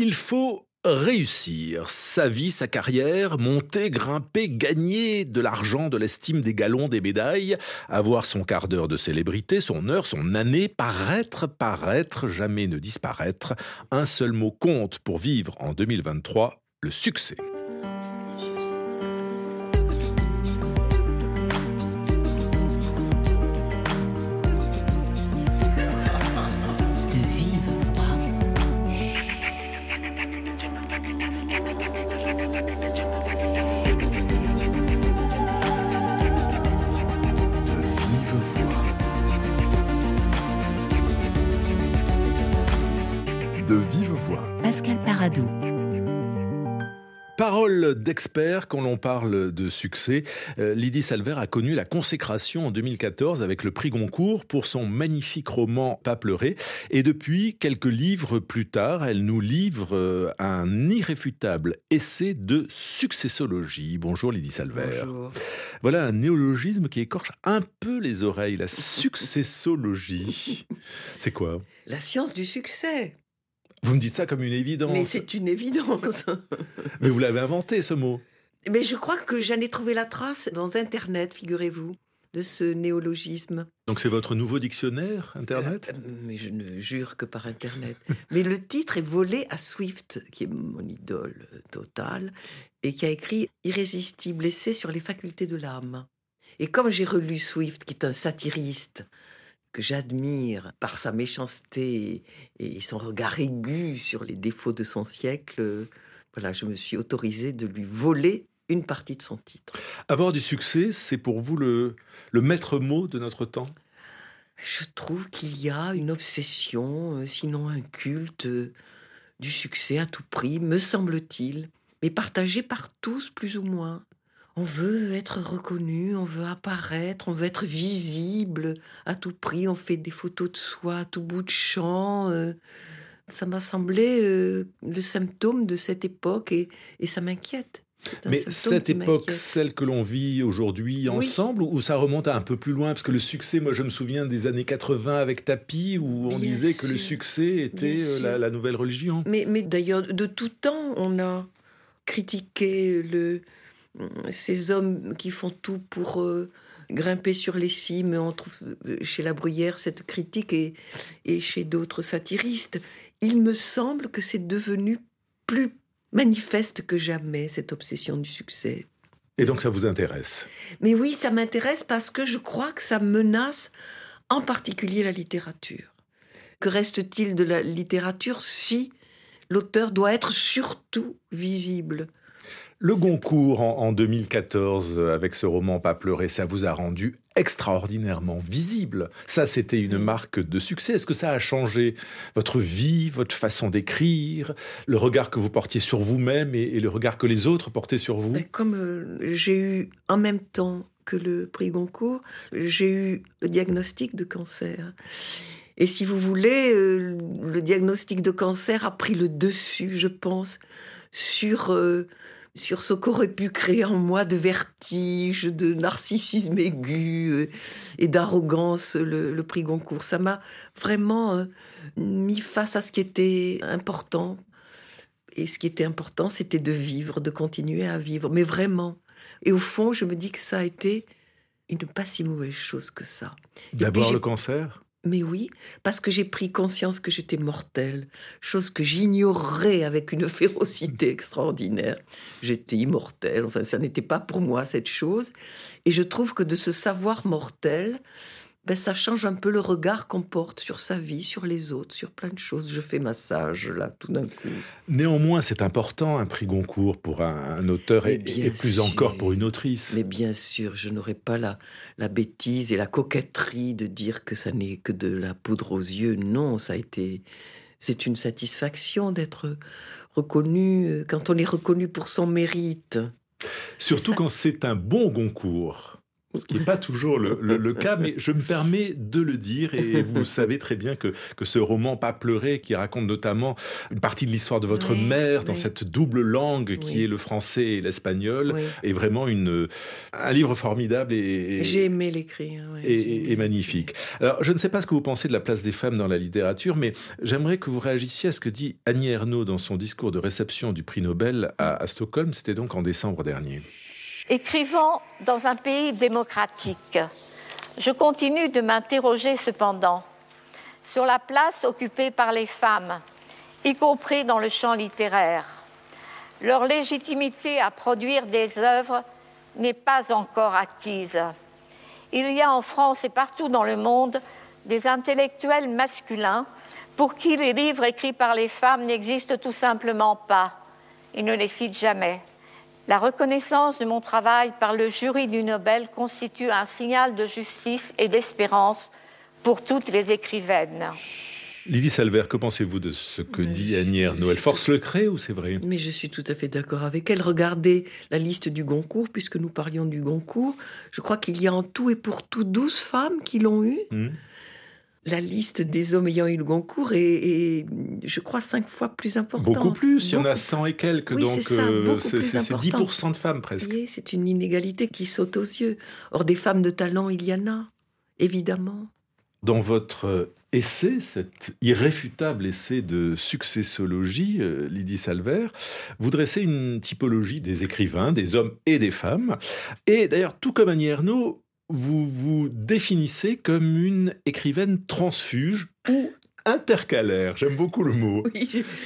Il faut réussir sa vie, sa carrière, monter, grimper, gagner de l'argent, de l'estime, des galons, des médailles, avoir son quart d'heure de célébrité, son heure, son année, paraître, paraître, jamais ne disparaître. Un seul mot compte pour vivre en 2023, le succès. Parole d'expert quand l'on parle de succès. Euh, Lydie Salver a connu la consécration en 2014 avec le prix Goncourt pour son magnifique roman Pas pleurer. Et depuis quelques livres plus tard, elle nous livre euh, un irréfutable essai de successologie. Bonjour Lydie Salver. Bonjour. Voilà un néologisme qui écorche un peu les oreilles, la successologie. C'est quoi? La science du succès. Vous me dites ça comme une évidence. Mais c'est une évidence. Mais vous l'avez inventé, ce mot. Mais je crois que j'en ai trouvé la trace dans Internet, figurez-vous, de ce néologisme. Donc c'est votre nouveau dictionnaire, Internet? Euh, Mais je ne jure que par Internet. mais le titre est volé à Swift, qui est mon idole totale, et qui a écrit Irrésistible essai sur les facultés de l'âme. Et comme j'ai relu Swift, qui est un satiriste, que j'admire par sa méchanceté et son regard aigu sur les défauts de son siècle, voilà, je me suis autorisé de lui voler une partie de son titre. Avoir du succès, c'est pour vous le, le maître mot de notre temps? Je trouve qu'il y a une obsession, euh, sinon un culte euh, du succès à tout prix, me semble-t-il, mais partagé par tous plus ou moins. On veut être reconnu, on veut apparaître, on veut être visible à tout prix. On fait des photos de soi à tout bout de champ. Euh. ça m'a semblé euh, le symptôme de cette époque et, ça m'inquiète. Mais cette époque, celle que l'on vit aujourd'hui ensemble, ou ça remonte à un peu plus loin? Parce que le succès, moi je me souviens des années 80 avec Tapi, où on disait que le succès était euh, la, nouvelle religion. Mais, mais d'ailleurs, de tout temps, on a critiqué le, ces hommes qui font tout pour euh, grimper sur les cimes. On trouve euh, chez La Bruyère cette critique et, et chez d'autres satiristes. Il me semble que c'est devenu plus manifeste que jamais, cette obsession du succès. Et donc ça vous intéresse? Mais oui, ça m'intéresse parce que je crois que ça menace en particulier la littérature. Que reste-t-il de la littérature si l'auteur doit être surtout visible? Le Goncourt en, 2014, euh, avec ce roman Pas pleurer, ça vous a rendu extraordinairement visible. Ça, c'était une marque de succès. Est-ce que ça a changé votre vie, votre façon d'écrire, le regard que vous portiez sur vous-même et, le regard que les autres portaient sur vous? Ben, Comme euh, j'ai eu en même temps que le prix Goncourt, j'ai eu le diagnostic de cancer. Et si vous voulez, euh, le diagnostic de cancer a pris le dessus, je pense, sur sur ce qu'aurait pu créer en moi de vertige, de narcissisme aigu euh, et d'arrogance le, prix Goncourt. Ça m'a vraiment euh, mis face à ce qui était important. Et ce qui était important, c'était de vivre, de continuer à vivre, mais vraiment. Et au fond, je me dis que ça a été une pas si mauvaise chose que ça. D'abord le cancer? Mais oui, parce que j'ai pris conscience que j'étais mortelle, chose que j'ignorais avec une férocité extraordinaire. J'étais immortelle, enfin ça n'était pas pour moi cette chose. Et je trouve que de ce savoir mortel, ben, ça change un peu le regard qu'on porte sur sa vie, sur les autres, sur plein de choses. Je fais ma sage, là, tout d'un coup. Néanmoins, c'est important, un prix Goncourt pour un, auteur et, plus encore pour une autrice. Mais bien sûr, je n'aurais pas la, la bêtise et la coquetterie de dire que ça n'est que de la poudre aux yeux. Non, ça a été... C'est une satisfaction d'être reconnu, euh, quand on est reconnu pour son mérite. Surtout quand c'est un bon Goncourt. Ce qui n'est pas toujours le, cas, mais je me permets de le dire, et vous savez très bien que, que ce roman Pas pleurer, qui raconte notamment une partie de l'histoire de votre mère dans cette double langue qui est le français et l'espagnol, est vraiment une, un livre formidable et... J'ai aimé l'écrire. et, magnifique. Alors, je ne sais pas ce que vous pensez de la place des femmes dans la littérature, mais j'aimerais que vous réagissiez à ce que dit Annie Ernaux dans son discours de réception du prix Nobel à, à Stockholm, c'était donc en décembre dernier. Écrivant dans un pays démocratique, je continue de m'interroger cependant sur la place occupée par les femmes, y compris dans le champ littéraire. Leur légitimité à produire des œuvres n'est pas encore acquise. Il y a en France et partout dans le monde des intellectuels masculins pour qui les livres écrits par les femmes n'existent tout simplement pas. Ils ne les citent jamais. La reconnaissance de mon travail par le jury du Nobel constitue un signal de justice et d'espérance pour toutes les écrivaines. Lydie Salver, que pensez-vous de ce que dit Annie Ernaux? Elle force le crée ou c'est vrai? Mais je suis tout à fait d'accord avec elle. Regardez la liste du Goncourt, puisque nous parlions du Goncourt. Je crois qu'il y a en tout et pour tout 12 femmes qui l'ont eu. Hmm la liste des hommes ayant eu le Goncourt est, je crois, cinq fois plus importante. Beaucoup plus, il y en a 100 et quelques, donc c'est 10% euh, de femmes presque. c'est une inégalité qui saute aux yeux. Or, des femmes de talent, il y en a, évidemment. Dans votre essai, cet irréfutable essai de successologie, euh, Lydie Salver, vous dressez une typologie des écrivains, des hommes et des femmes. Et d'ailleurs, tout comme Annie Ernaux, vous vous définissez comme une écrivaine transfuge ou intercalaire. J'aime beaucoup le mot.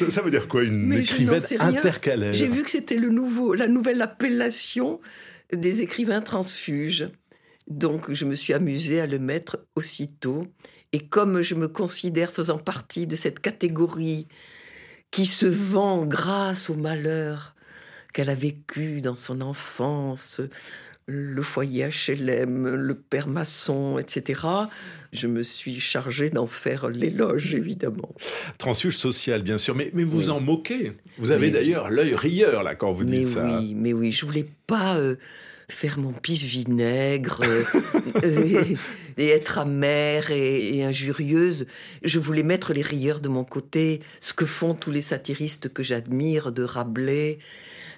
ça, veut dire quoi, une écrivaine intercalaire? J'ai vu que c'était le nouveau, la nouvelle appellation des écrivains transfuges. Donc, je me suis amusée à le mettre aussitôt. Et comme je me considère faisant partie de cette catégorie qui se vend grâce au malheur qu'elle a vécu dans son enfance, le foyer HLM, le père maçon, etc. Je me suis chargé d'en faire l'éloge, évidemment. Transfuge social, bien sûr, mais, mais vous en moquez. Vous avez d'ailleurs l'œil rieur, là, quand vous dites ça. Oui, mais oui, je voulais pas euh, faire mon pisse vinaigre euh, et, être amère et, et, injurieuse. Je voulais mettre les rieurs de mon côté, ce que font tous les satiristes que j'admire, de Rabelais,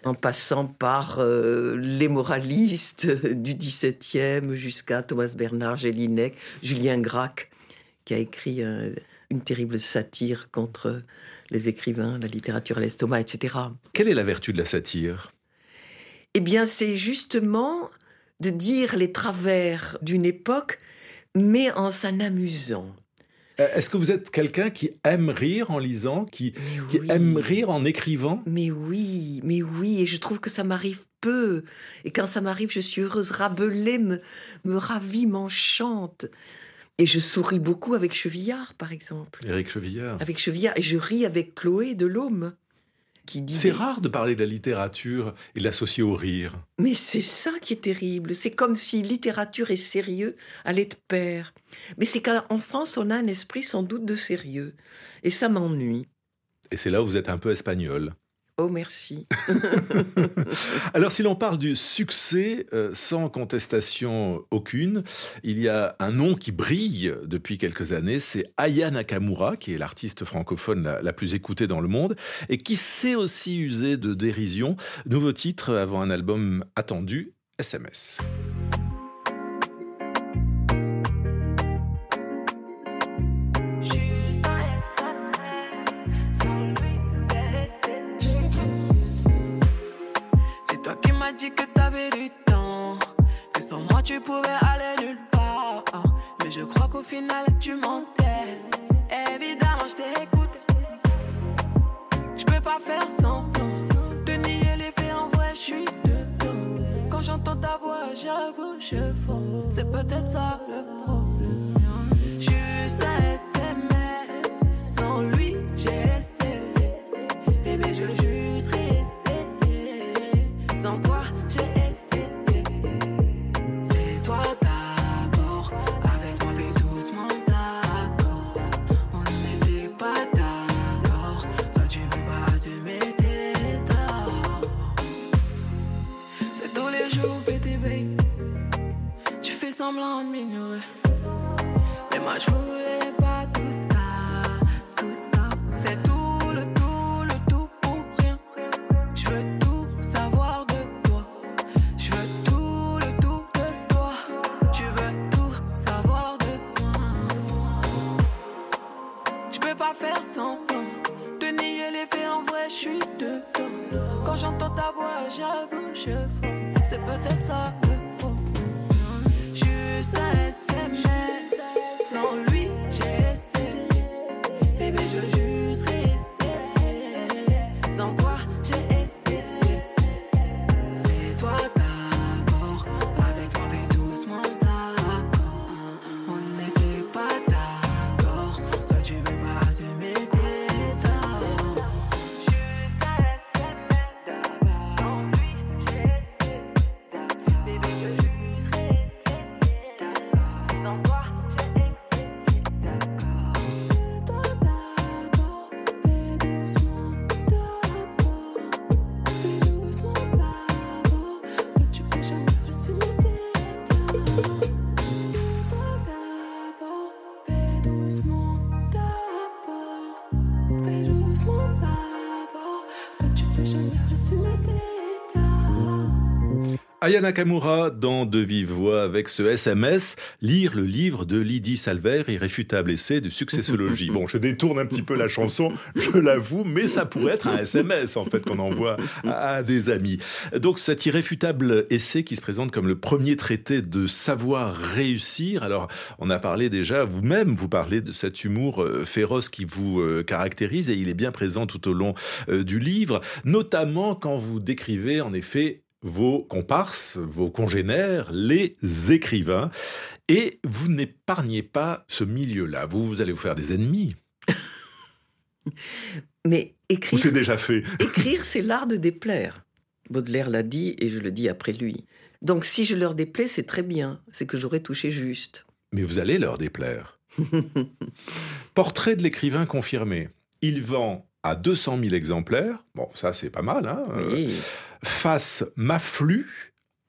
en passant par euh, les moralistes du XVIIe jusqu'à Thomas Bernard, Gélinec, Julien Gracq, qui a écrit une terrible satire contre les écrivains, la littérature à l'estomac, etc. Quelle est la vertu de la satire? Eh bien, c'est justement de dire les travers d'une époque, mais en s'en amusant. Euh, est-ce que vous êtes quelqu'un qui aime rire en lisant, qui, aime rire en écrivant? Mais oui, mais oui, et je trouve que ça m'arrive peu. Et quand ça m'arrive, je suis heureuse. Rabelais me, me ravit, m'enchante. Et je souris beaucoup avec Chevillard, par exemple. Éric Chevillard. Avec Chevillard. Et je ris avec Chloé de l'Homme. C'est rare de parler de la littérature et de l'associer au rire. Mais c'est ça qui est terrible. C'est comme si littérature et sérieux allaient de pair. Mais c'est qu'en France, on a un esprit sans doute de sérieux. Et ça m'ennuie. Et c'est là où vous êtes un peu espagnol. Oh, merci. Alors, si l'on parle du succès, euh, sans contestation aucune, il y a un nom qui brille depuis quelques années, c'est Aya Nakamura, qui est l'artiste francophone la, la, plus écoutée dans le monde, et qui sait aussi user de dérision. Nouveau titre avant un album attendu, SMS. Dit que t'avais du temps, que sans moi tu pouvais aller nulle part. Mais je crois qu'au final tu mentais. Évidemment, je t'écoute. Je peux pas faire semblant de nier les faits en vrai, je suis dedans. Quand j'entends ta voix, j'avoue, je fonds. C'est peut-être ça le problème. Je suis dedans. Quand j'entends ta voix, j'avoue, je fonds. C'est peut-être ça le problème. Juste un SMS. Aya Nakamura dans De Vive Voix avec ce SMS, lire le livre de Lydie Salver, Irréfutable essai de successologie. Bon, je détourne un petit peu la chanson, je l'avoue, mais ça pourrait être un SMS en fait qu'on envoie à, à des amis. Donc cet irréfutable essai qui se présente comme le premier traité de savoir réussir. Alors on a parlé déjà, vous-même, vous parlez de cet humour euh, féroce qui vous euh, caractérise et il est bien présent tout au long euh, du livre, notamment quand vous décrivez en effet vos comparses, vos congénères, les écrivains. Et vous n'épargnez pas ce milieu-là. Vous, vous allez vous faire des ennemis. Mais écrire, c'est déjà fait écrire, c'est l'art de déplaire. Baudelaire l'a dit et je le dis après lui. Donc si je leur déplais, c'est très bien. C'est que j'aurais touché juste. Mais vous allez leur déplaire. Portrait de l'écrivain confirmé. Il vend à 200 000 exemplaires. Bon, ça c'est pas mal. Hein Euh, Face maflu,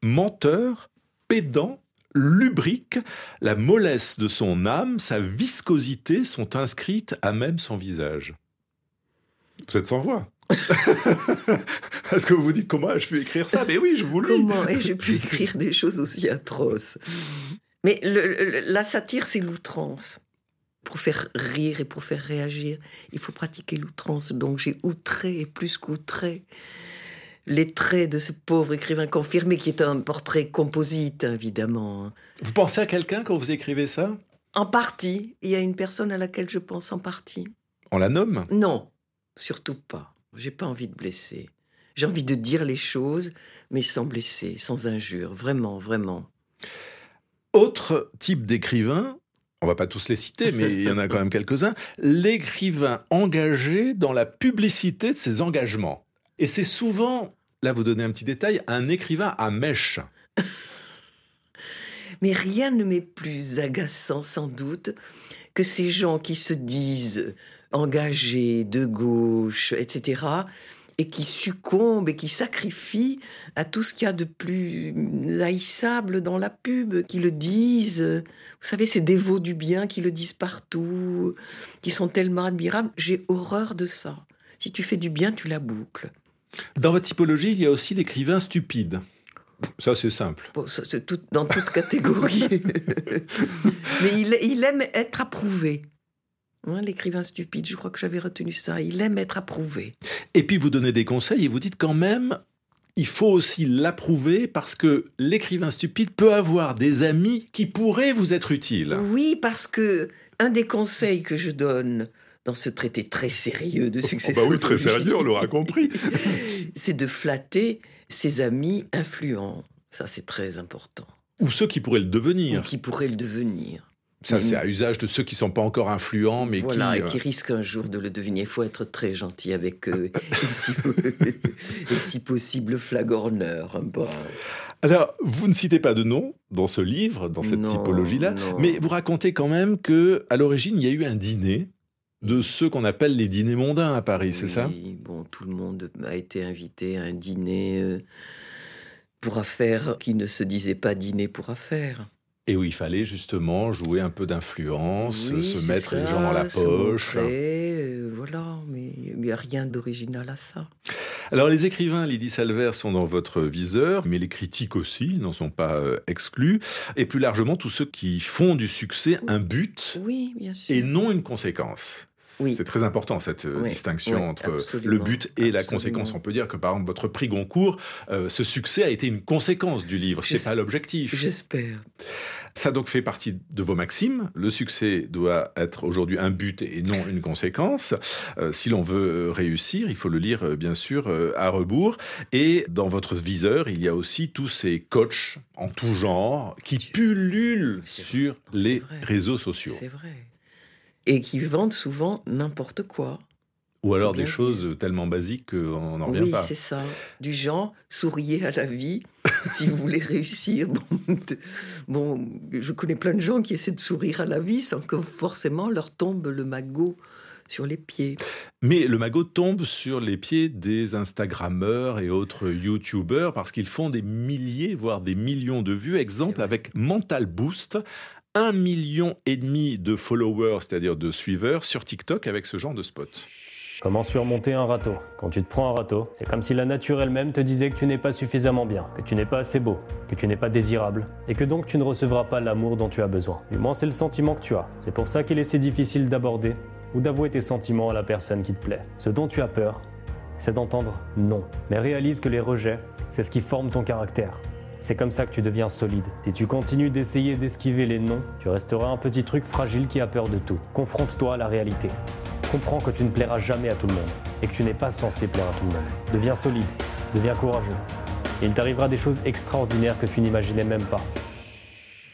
menteur, pédant, lubrique, la mollesse de son âme, sa viscosité sont inscrites à même son visage. Vous êtes sans voix. Est-ce que vous vous dites comment ai-je pu écrire ça? Mais oui, je vous le. Comment ai-je pu écrire des choses aussi atroces? Mais la satire, c'est l'outrance. Pour faire rire et pour faire réagir, il faut pratiquer l'outrance. Donc j'ai outré et plus qu'outré les traits de ce pauvre écrivain confirmé qui est un portrait composite, évidemment. Vous pensez à quelqu'un quand vous écrivez ça? En partie, il y a une personne à laquelle je pense en partie. On la nomme? Non, surtout pas. J'ai pas envie de blesser. J'ai envie de dire les choses, mais sans blesser, sans injure. Vraiment, vraiment. Autre type d'écrivain, on va pas tous les citer, mais il y en a quand même quelques-uns, l'écrivain engagé dans la publicité de ses engagements. Et c'est souvent, là vous donnez un petit détail, un écrivain à mèche. Mais rien ne m'est plus agaçant, sans doute, que ces gens qui se disent engagés, de gauche, etc., et qui succombent et qui sacrifient à tout ce qu'il y a de plus haïssable dans la pub, qui le disent. Vous savez, ces dévots du bien qui le disent partout, qui sont tellement admirables. J'ai horreur de ça. Si tu fais du bien, tu la boucles. Dans votre typologie, il y a aussi l'écrivain stupide. Ça, c'est simple. Bon, ça, c'est tout- dans toute catégorie. Mais il, il aime être approuvé. Hein, L'écrivain stupide, je crois que j'avais retenu ça. Il aime être approuvé. Et puis vous donnez des conseils et vous dites quand même, il faut aussi l'approuver parce que l'écrivain stupide peut avoir des amis qui pourraient vous être utiles. Oui, parce que un des conseils que je donne dans ce traité très sérieux de succès Oh bah oui, très sérieux, on l'aura compris. c'est de flatter ses amis influents. Ça, c'est très important. Ou ceux qui pourraient le Ou devenir. qui pourraient le devenir. Ça, c'est à usage de ceux qui sont pas encore influents, mais voilà, qui... et euh, qui risquent un jour de le devenir. Il faut être très gentil avec eux. et, si, et si possible, flagorneur. un peu. Alors, vous ne citez pas de nom dans ce livre, dans cette typologie-là, mais vous racontez quand même que à l'origine, il y a eu un dîner de ceux qu'on appelle les dîners mondains à Paris, c'est ça? Bon, tout le monde a été invité à un dîner euh, pour affaires qui ne se disait pas dîner pour affaires. Et où il fallait justement jouer un peu d'influence, Oui, se mettre les gens dans la poche. montrer, euh, voilà, mais il n'y a rien d'original à ça. Alors les écrivains, Lydie Salver, sont dans votre viseur, mais les critiques aussi n'en sont pas euh, exclus. Et plus largement, tous ceux qui font du succès un but Oui, bien sûr. et non une conséquence. Oui. C'est très important cette euh, Oui, distinction oui, entre absolument, le but et la conséquence. On peut dire que par exemple votre prix Goncourt, euh, ce succès a été une conséquence du livre, c'est pas l'objectif. J'espère. Ça donc fait partie de vos maximes. Le succès doit être aujourd'hui un but et non une conséquence. Euh, si l'on veut réussir, il faut le lire euh, bien sûr euh, à rebours. Et dans votre viseur, il y a aussi tous ces coachs en tout genre qui pullulent sur les vrai. réseaux sociaux. C'est vrai. Et qui vendent souvent n'importe quoi. Ou alors des choses tellement basiques qu'on n'en revient oui, pas. c'est ça. Du genre, souriez à la vie si vous voulez réussir. Bon, je connais plein de gens qui essaient de sourire à la vie sans que forcément leur tombe le magot sur les pieds. Mais le magot tombe sur les pieds des Instagrammeurs et autres YouTubeurs parce qu'ils font des milliers, voire des millions de vues. Exemple avec Mental Boost, un million et demi de followers, c'est-à-dire de suiveurs sur TikTok avec ce genre de spot. Comment surmonter un râteau? Quand tu te prends un râteau, c'est comme si la nature elle-même te disait que tu n'es pas suffisamment bien, que tu n'es pas assez beau, que tu n'es pas désirable, et que donc tu ne recevras pas l'amour dont tu as besoin. Du moins, c'est le sentiment que tu as. C'est pour ça qu'il est si difficile d'aborder ou d'avouer tes sentiments à la personne qui te plaît. Ce dont tu as peur, c'est d'entendre non. Mais réalise que les rejets, c'est ce qui forme ton caractère. C'est comme ça que tu deviens solide. Si tu continues d'essayer d'esquiver les noms, tu resteras un petit truc fragile qui a peur de tout. Confronte-toi à la réalité. Comprends que tu ne plairas jamais à tout le monde et que tu n'es pas censé plaire à tout le monde. Deviens solide, deviens courageux. Et il t'arrivera des choses extraordinaires que tu n'imaginais même pas.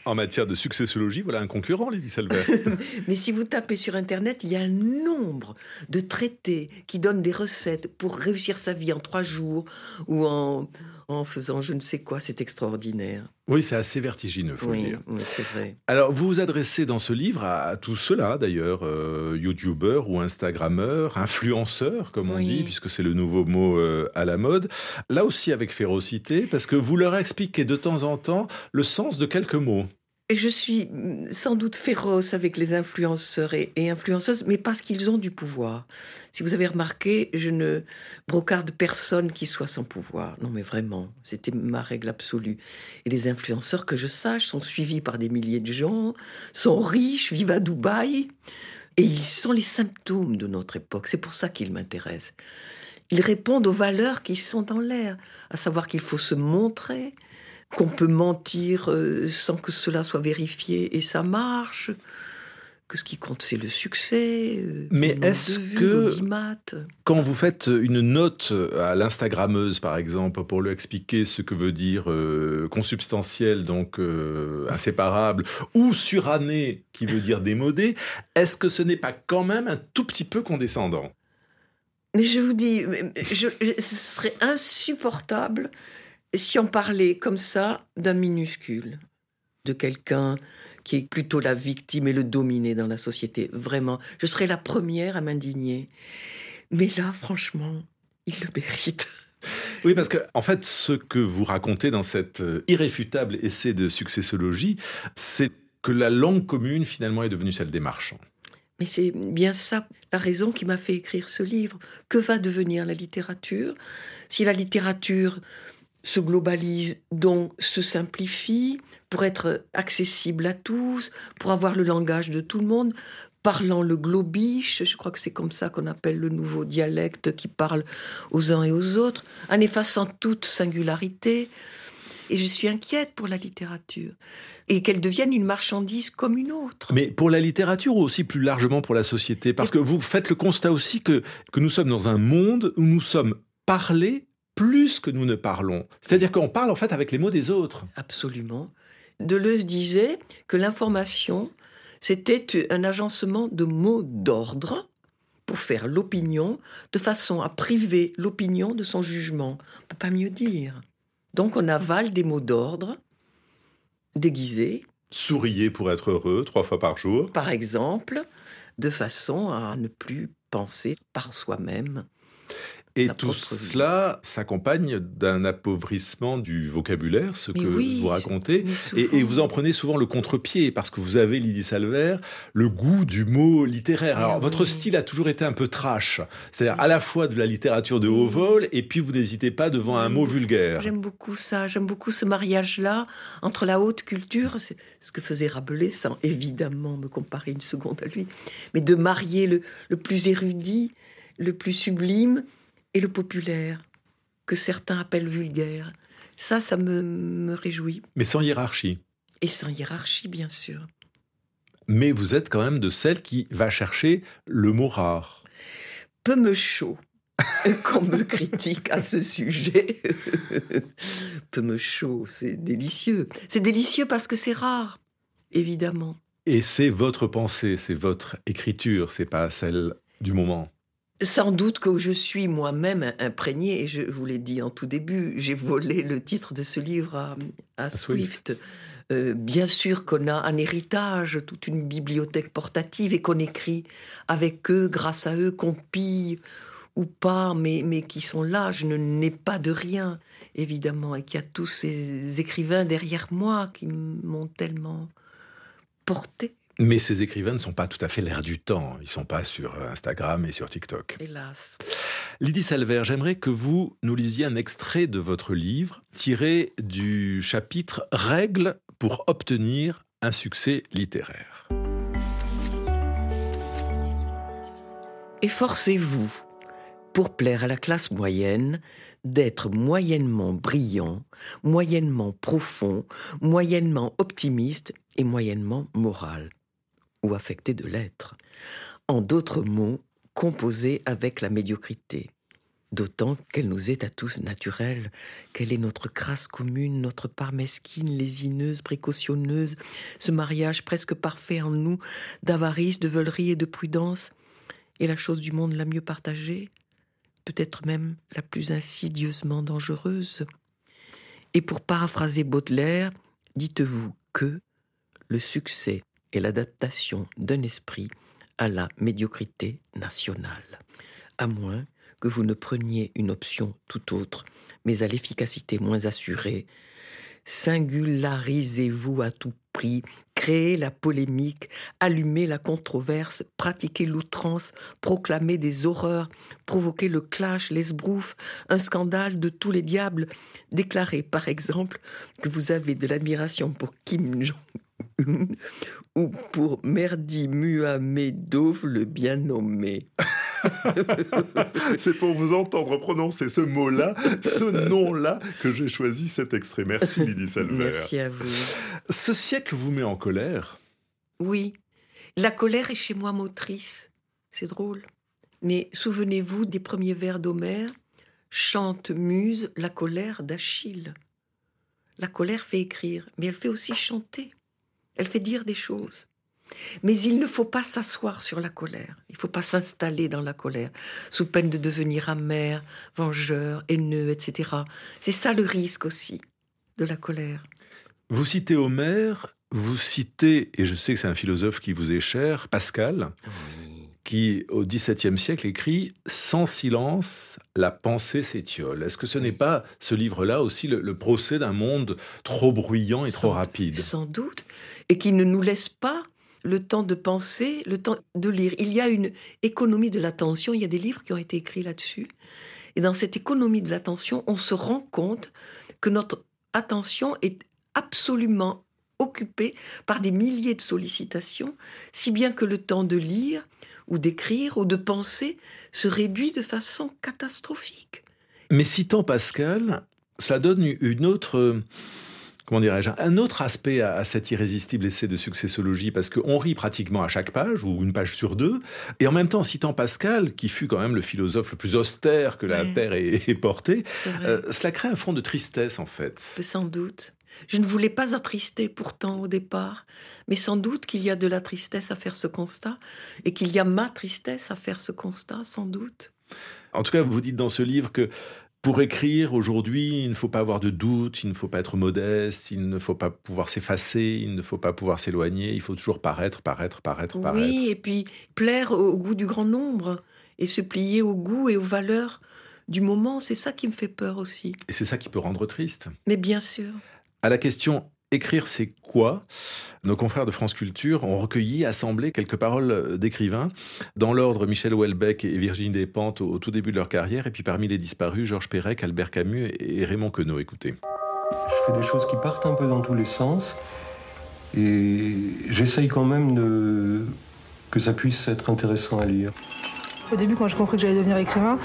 En matière de successologie, voilà un concurrent, Lydie Salver. Mais si vous tapez sur Internet, il y a un nombre de traités qui donnent des recettes pour réussir sa vie en trois jours ou en, en faisant je ne sais quoi. C'est extraordinaire. oui, c'est assez vertigineux, faut le Oui, dire. oui, c'est vrai. Alors, vous vous adressez dans ce livre à, à tous ceux-là, d'ailleurs, euh, youtubeurs ou instagrammeurs, influenceurs, comme on Oui. dit, puisque c'est le nouveau mot euh, à la mode. Là aussi avec férocité, parce que vous leur expliquez de temps en temps le sens de quelques mots. Et je suis mm, sans doute féroce avec les influenceurs et, et influenceuses, mais parce qu'ils ont du pouvoir. Si vous avez remarqué, je ne brocarde personne qui soit sans pouvoir. Non, mais vraiment, c'était ma règle absolue. Et les influenceurs, que je sache, sont suivis par des milliers de gens, sont riches, vivent à Dubaï. Et ils sont les symptômes de notre époque. C'est pour ça qu'ils m'intéressent. Ils répondent aux valeurs qui sont dans l'air, à savoir qu'il faut se montrer, qu'on peut mentir euh, sans que cela soit vérifié et ça marche, que ce qui compte c'est le succès. euh, Mais est-ce que-. Quand vous faites une note à l'instagrammeuse, par exemple, pour lui expliquer ce que veut dire euh, consubstantiel, donc euh, inséparable, ou suranné, qui veut dire démodé, est-ce que ce n'est pas quand même un tout petit peu condescendant? Mais je vous dis, je- je- ce serait insupportable si on parlait comme ça d'un minuscule, de quelqu'un qui est plutôt la victime et le dominé dans la société. Vraiment, je serais la première à m'indigner. Mais là, franchement, il le mérite. Oui, parce que en fait, ce que vous racontez dans cet euh, irréfutable essai de successologie, c'est que la langue commune, finalement, est devenue celle des marchands. Mais c'est bien ça la raison qui m'a fait écrire ce livre. Que va devenir la littérature? Si la littérature se globalise, donc se simplifie pour être accessible à tous, pour avoir le langage de tout le monde, parlant le globiche, je crois que c'est comme ça qu'on appelle le nouveau dialecte qui parle aux uns et aux autres, en effaçant toute singularité. Et je suis inquiète pour la littérature. Et qu'elle devienne une marchandise comme une autre. Mais pour la littérature ou aussi plus largement pour la société Parce que vous faites le constat aussi que, que nous sommes dans un monde où nous sommes parlés plus que nous ne parlons. C'est-à-dire qu'on parle en fait avec les mots des autres. Absolument. Deleuze disait que l'information, c'était un agencement de mots d'ordre pour faire l'opinion, de façon à priver l'opinion de son jugement. On ne peut pas mieux dire. Donc on avale des mots d'ordre déguisés, Souriez pour être heureux trois fois par jour. par exemple, de façon à ne plus penser par soi-même. Et tout cela s'accompagne d'un appauvrissement du vocabulaire, ce que vous racontez. Et, vous en prenez souvent le contre-pied, parce que vous avez, Lydie Salver, le goût du mot littéraire. Alors, votre style a toujours été un peu trash. C'est-à-dire à la fois de la littérature de haut vol, et puis vous n'hésitez pas devant un mot vulgaire. J'aime beaucoup ça. J'aime beaucoup ce mariage-là entre la haute culture, c'est ce que faisait Rabelais, sans évidemment me comparer une seconde à lui, mais de marier le, le plus érudit, le plus sublime, et le populaire, que certains appellent vulgaire. Ça, ça me, réjouit. Mais sans hiérarchie. Et sans hiérarchie, bien sûr. Mais vous êtes quand même de celle qui va chercher le mot rare. Peu me chaud qu'on me critique à ce sujet. Peu me chaud, c'est délicieux. C'est délicieux parce que c'est rare, évidemment. Et c'est votre pensée, c'est votre écriture, c'est pas celle du moment. Sans doute que je suis moi-même imprégné, et je vous l'ai dit en tout début, j'ai volé le titre de ce livre à, Swift. Euh, bien sûr qu'on a un héritage, toute une bibliothèque portative et qu'on écrit avec eux, grâce à eux, qu'on pille ou pas, mais, mais qui sont là. Je ne n'ai pas de rien, évidemment, et qu'il y a tous ces écrivains derrière moi qui m'ont tellement porté. Mais ces écrivains ne sont pas tout à fait l'air du temps. Ils ne sont pas sur Instagram et sur TikTok. Hélas. Lydie Salver, j'aimerais que vous nous lisiez un extrait de votre livre tiré du chapitre Règles pour obtenir un succès littéraire. Efforcez-vous, pour plaire à la classe moyenne, d'être moyennement brillant, moyennement profond, moyennement optimiste et moyennement moral ou affecté de l'être. En d'autres mots, composé avec la médiocrité. D'autant qu'elle nous est à tous naturelle, qu'elle est notre crasse commune, notre part mesquine, lésineuse, précautionneuse, ce mariage presque parfait en nous d'avarice, de veulerie et de prudence, est la chose du monde la mieux partagée, peut-être même la plus insidieusement dangereuse. Et pour paraphraser Baudelaire, dites-vous que le succès et l'adaptation d'un esprit à la médiocrité nationale. À moins que vous ne preniez une option tout autre, mais à l'efficacité moins assurée, singularisez-vous à tout prix, créez la polémique, allumez la controverse, pratiquez l'outrance, proclamez des horreurs, provoquez le clash, l'esbrouf, un scandale de tous les diables, déclarez par exemple que vous avez de l'admiration pour Kim Jong ou pour Merdi Muhamedov le bien nommé. C'est pour vous entendre prononcer ce mot-là, ce nom-là, que j'ai choisi cet extrait. Merci Lydie Salver. Merci à vous. Ce siècle vous met en colère Oui. La colère est chez moi motrice. C'est drôle. Mais souvenez-vous des premiers vers d'Homère Chante Muse la colère d'Achille. La colère fait écrire, mais elle fait aussi chanter. Elle fait dire des choses. Mais il ne faut pas s'asseoir sur la colère. Il ne faut pas s'installer dans la colère, sous peine de devenir amer, vengeur, haineux, etc. C'est ça le risque aussi de la colère. Vous citez Homère, vous citez, et je sais que c'est un philosophe qui vous est cher, Pascal qui, au XVIIe siècle, écrit Sans silence, la pensée s'étiole. Est-ce que ce n'est pas ce livre-là aussi le, procès d'un monde trop bruyant et trop rapide? Sans doute. Et qui ne nous laisse pas le temps de penser, le temps de lire. Il y a une économie de l'attention. Il y a des livres qui ont été écrits là-dessus. Et dans cette économie de l'attention, on se rend compte que notre attention est absolument occupée par des milliers de sollicitations, si bien que le temps de lire ou d'écrire ou de penser se réduit de façon catastrophique. Mais citant Pascal, cela donne une autre comment dirais-je, un autre aspect à, cet irrésistible essai de successologie, parce qu'on rit pratiquement à chaque page, ou une page sur deux, et en même temps, en citant Pascal, qui fut quand même le philosophe le plus austère que la Terre ait, porté, euh, cela crée un fond de tristesse, en fait. Sans doute. Je ne voulais pas attrister pourtant au départ, mais sans doute qu'il y a de la tristesse à faire ce constat, et qu'il y a ma tristesse à faire ce constat, sans doute. En tout cas, vous dites dans ce livre que pour écrire aujourd'hui, il ne faut pas avoir de doute, il ne faut pas être modeste, il ne faut pas pouvoir s'effacer, il ne faut pas pouvoir s'éloigner, il faut toujours paraître, paraître, paraître, paraître. Oui, et puis plaire au goût du grand nombre et se plier au goût et aux valeurs du moment. C'est ça qui me fait peur aussi. Et c'est ça qui peut rendre triste. Mais bien sûr. À la question Écrire, c'est quoi? Nos confrères de France Culture ont recueilli, assemblé quelques paroles d'écrivains, dans l'ordre Michel Houellebecq et Virginie Despentes au, tout début de leur carrière, et puis parmi les disparus, Georges Perec, Albert Camus et Raymond Queneau. Écoutez. Je fais des choses qui partent un peu dans tous les sens, et j'essaye quand même de... que ça puisse être intéressant à lire. Au début, quand j'ai compris que j'allais devenir écrivain,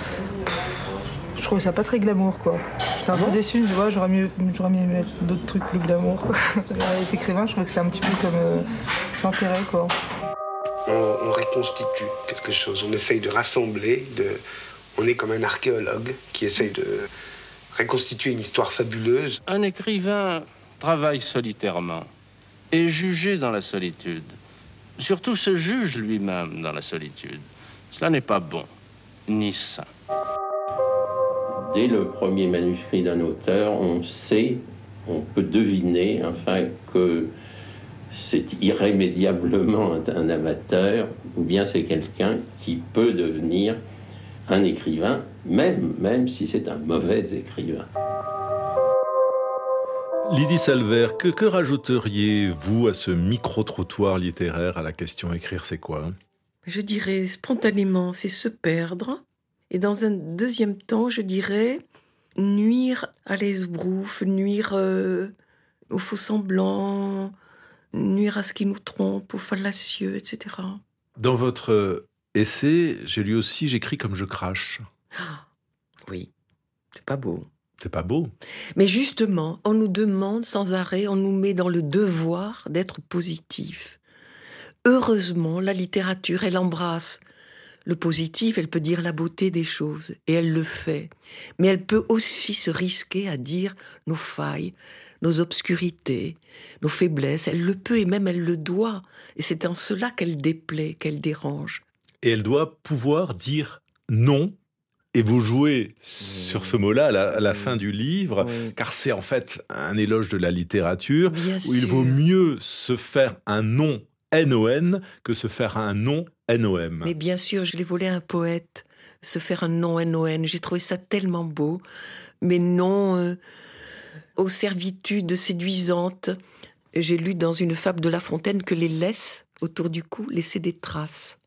je trouvais ça pas très glamour, quoi. J'étais un peu déçu, tu vois, j'aurais mieux, j'aurais mieux mettre d'autres trucs plus glamour. Être écrivain, je trouvais que c'était un petit peu comme euh, sans intérêt, quoi. On, reconstitue quelque chose, on essaye de rassembler, de... on est comme un archéologue qui essaye de reconstituer une histoire fabuleuse. Un écrivain travaille solitairement, est jugé dans la solitude, surtout se juge lui-même dans la solitude. Cela n'est pas bon, ni sain. Dès le premier manuscrit d'un auteur, on sait, on peut deviner, enfin, que c'est irrémédiablement un amateur, ou bien c'est quelqu'un qui peut devenir un écrivain, même, même si c'est un mauvais écrivain. Lydie Salver, que, que rajouteriez-vous à ce micro-trottoir littéraire à la question écrire c'est quoi? Je dirais spontanément, c'est se perdre, et dans un deuxième temps, je dirais nuire à l'esbrouf, nuire euh, aux faux semblants, nuire à ce qui nous trompe, aux fallacieux, etc. Dans votre essai, j'ai lu aussi J'écris comme je crache. Ah, oui, c'est pas beau. C'est pas beau. Mais justement, on nous demande sans arrêt, on nous met dans le devoir d'être positif. Heureusement, la littérature, elle embrasse le positif, elle peut dire la beauté des choses, et elle le fait. Mais elle peut aussi se risquer à dire nos failles, nos obscurités, nos faiblesses. Elle le peut et même elle le doit. Et c'est en cela qu'elle déplaît, qu'elle dérange. Et elle doit pouvoir dire non. Et vous jouez sur ce mot-là à la, fin du livre, car c'est en fait un éloge de la littérature, où il vaut mieux se faire un non NON que se faire un nom NOM. Mais bien sûr, je l'ai volé à un poète, se faire un nom NON. J'ai trouvé ça tellement beau. Mais non euh, aux servitudes séduisantes. J'ai lu dans une fable de La Fontaine que les laisses autour du cou laissaient des traces.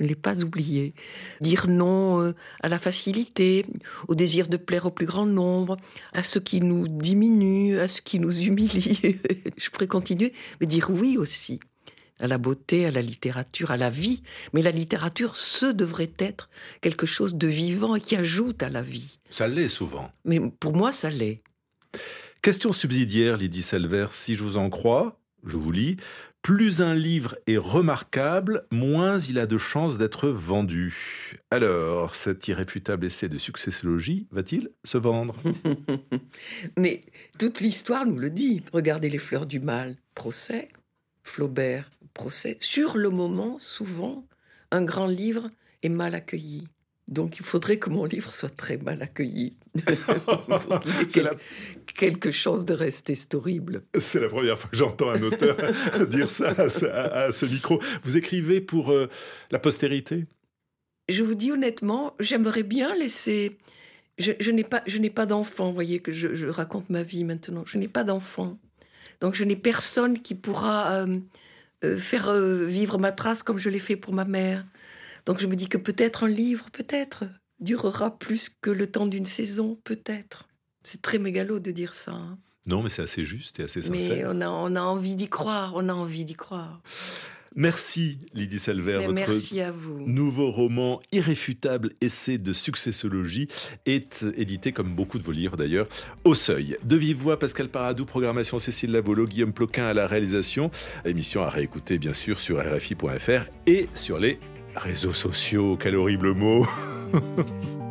Ne l'ai pas oublié. Dire non euh, à la facilité, au désir de plaire au plus grand nombre, à ce qui nous diminue, à ce qui nous humilie. Je pourrais continuer, mais dire oui aussi à la beauté, à la littérature, à la vie. Mais la littérature, ce devrait être quelque chose de vivant et qui ajoute à la vie. Ça l'est souvent. Mais pour moi, ça l'est. Question subsidiaire, Lydie Selver, si je vous en crois, je vous lis, plus un livre est remarquable, moins il a de chances d'être vendu. Alors, cet irréfutable essai de successologie va-t-il se vendre? Mais toute l'histoire nous le dit. Regardez les fleurs du mal, procès, Flaubert, procès. Sur le moment, souvent, un grand livre est mal accueilli. Donc il faudrait que mon livre soit très mal accueilli. il quelque chance de rester horrible. C'est la première fois que j'entends un auteur dire ça à ce, micro. Vous écrivez pour euh, la postérité? Je vous dis honnêtement, j'aimerais bien laisser... Je, n'ai pas, je n'ai pas d'enfant, vous voyez que je, raconte ma vie maintenant. Je n'ai pas d'enfant. Donc je n'ai personne qui pourra... Euh, euh, faire euh, vivre ma trace comme je l'ai fait pour ma mère. Donc je me dis que peut-être un livre, peut-être, durera plus que le temps d'une saison, peut-être. C'est très mégalo de dire ça. Hein. Non, mais c'est assez juste et assez sincère. Mais on a, on a envie d'y croire, on a envie d'y croire. Merci Lydie Selver. Votre merci à vous. nouveau roman irréfutable essai de successologie est édité comme beaucoup de vos livres d'ailleurs au Seuil. De vive voix Pascal Paradou, programmation Cécile Lavolo, Guillaume Ploquin à la réalisation. Émission à réécouter bien sûr sur rfi.fr et sur les réseaux sociaux. Quel horrible mot